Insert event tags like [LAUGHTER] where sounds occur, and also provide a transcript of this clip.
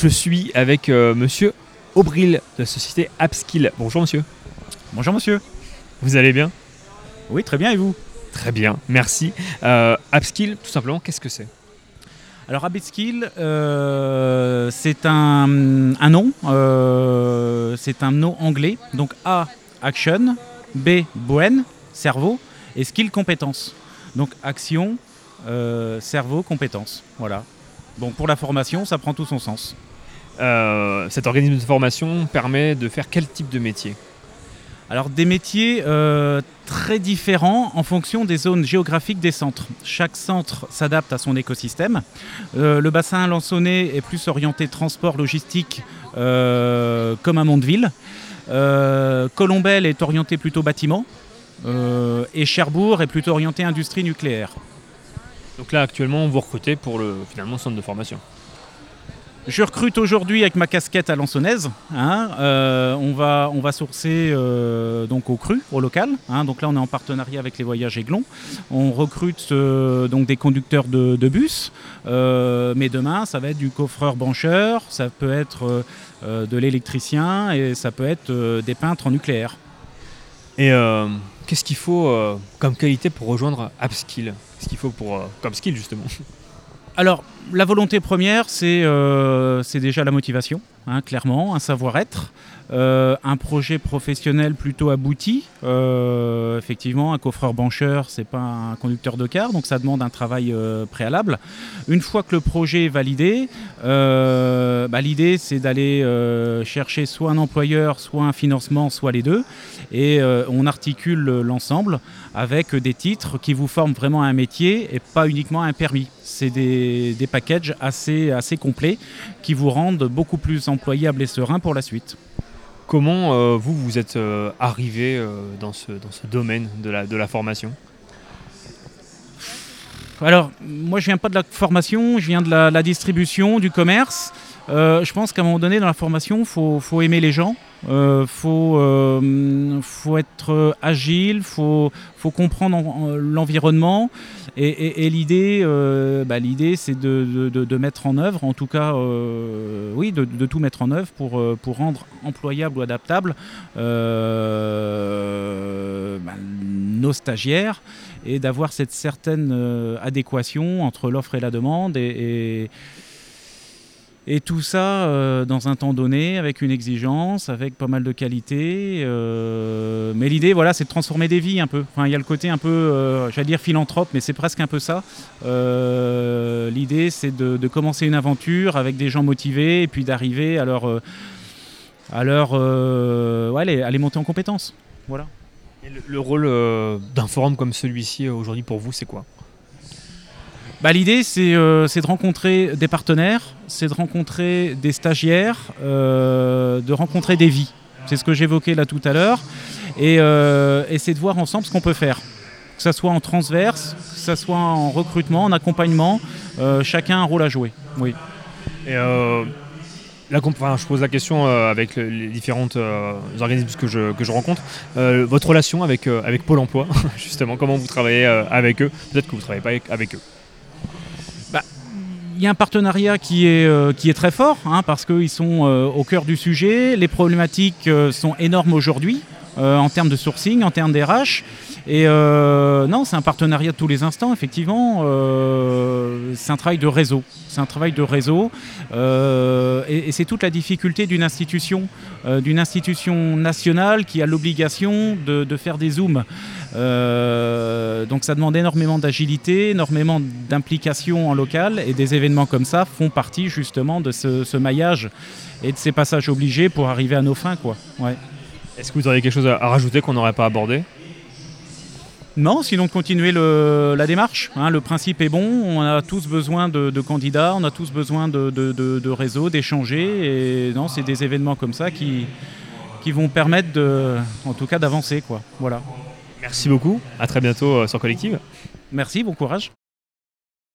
je suis avec euh, monsieur Aubril de la société Upskill. Bonjour monsieur. Bonjour monsieur. Vous allez bien? Oui, très bien et vous? Très bien, merci. Euh, Upskill, tout simplement, qu'est-ce que c'est? Alors Upskill, euh, c'est un, un nom, euh, c'est un nom anglais. Donc A, action, B, brain, cerveau, et skill, compétence. Donc action, euh, cerveau, compétence. Voilà. Donc pour la formation, ça prend tout son sens. Euh, Cet organisme de formation permet de faire quel type de métier Alors des métiers euh, très différents en fonction des zones géographiques des centres. Chaque centre s'adapte à son écosystème. Euh, le bassin Lançonnet est plus orienté transport logistique euh, comme à Mondeville. Colombelle est orienté plutôt bâtiment. Et Cherbourg est plutôt orienté industrie nucléaire. Donc là, actuellement, vous recrutez pour le finalement centre de formation. Je recrute aujourd'hui avec ma casquette à Lançonnaise. hein. Euh, on, va, sourcer euh, donc au cru, au local. hein. Donc là, on est en partenariat avec les Voyages Aiglon. On recrute euh, donc des conducteurs de, bus. Mais demain, ça va être du coffreur-bancheur, ça peut être de l'électricien et ça peut être des peintres en nucléaire. Et qu'est-ce qu'il faut comme qualité pour rejoindre Upskill? Qu'est-ce qu'il faut pour comme skill justement? Alors, la volonté première, c'est euh, déjà la motivation, hein, clairement, un savoir-être, euh, un projet professionnel plutôt abouti. Euh, effectivement, un coffreur-bancheur, c'est pas un conducteur de car, donc ça demande un travail euh, préalable. Une fois que le projet est validé, bah, l'idée c'est d'aller chercher soit un employeur, soit un financement, soit les deux, et on articule l'ensemble avec des titres qui vous forment vraiment un métier et pas uniquement un permis. C'est des, des packages assez, assez complets qui vous rendent beaucoup plus employable et serein pour la suite. Comment euh, vous vous êtes euh, arrivé euh, dans, ce, dans ce domaine de la, de la formation? Alors, moi je viens pas de la formation, je viens de la, distribution, du commerce. Euh, je pense qu'à un moment donné, dans la formation, il faut, faut aimer les gens, il faut, euh, faut être euh, agile, il faut, faut comprendre en- en- l'environnement. Et, l'idée, euh, bah, l'idée, c'est de, mettre en œuvre, en tout cas, euh, oui, de, tout mettre en œuvre pour, euh, pour rendre employable ou adaptable euh, bah, nos stagiaires et d'avoir cette certaine euh, adéquation entre l'offre et la demande et, et, tout ça euh, dans un temps donné avec une exigence, avec pas mal de qualité. euh, mais l'idée, voilà, c'est de transformer des vies un peu. Enfin, il y a le côté un peu, j'allais dire philanthrope, mais c'est presque un peu ça. L'idée, c'est de, commencer une aventure avec des gens motivés et puis d'arriver à leur, à leur, les- à monter en compétences. Voilà. Et le, le rôle euh, d'un forum comme celui-ci euh, aujourd'hui pour vous, c'est quoi? Bah, L'idée, c'est euh, c'est de rencontrer des partenaires, c'est de rencontrer des stagiaires, euh, de rencontrer des vies. C'est ce que j'évoquais là tout à l'heure. Et, et c'est de voir ensemble ce qu'on peut faire. Que ce soit en transverse, que ce soit en recrutement, en accompagnement, chacun a un rôle à jouer. Oui. Et je pose la question euh, avec le- les différentes euh, organismes que je, rencontre. Euh, votre relation avec, euh, avec Pôle emploi, [LAUGHS] justement, comment vous travaillez avec eux? Peut-être que vous ne travaillez pas avec, eux. Il y a un partenariat qui est, qui est très fort, hein, parce qu'ils sont au cœur du sujet. Les problématiques sont énormes aujourd'hui, en termes de sourcing, en termes d'RH. Et euh, non, c'est un partenariat de tous les instants, effectivement. Euh, c'est un travail de réseau. C'est un travail de réseau. Euh, et c'est toute la difficulté d'une institution, d'une institution nationale qui a l'obligation de, faire des zooms. Donc ça demande énormément d'agilité, énormément d'implication en local et des événements comme ça font partie justement de ce, ce maillage et de ces passages obligés pour arriver à nos fins. Quoi. Ouais. Est-ce que vous auriez quelque chose à rajouter qu'on n'aurait pas abordé? Non, sinon continuer le- la démarche. hein. le principe est bon, on a tous besoin de, de candidats, on a tous besoin de, de, de- de réseaux, d'échanger. Et non, c'est des événements comme ça qui, qui vont permettre de, en tout cas d'avancer. Quoi. Voilà. Merci beaucoup, à très bientôt euh, sur Collective. Merci, bon courage.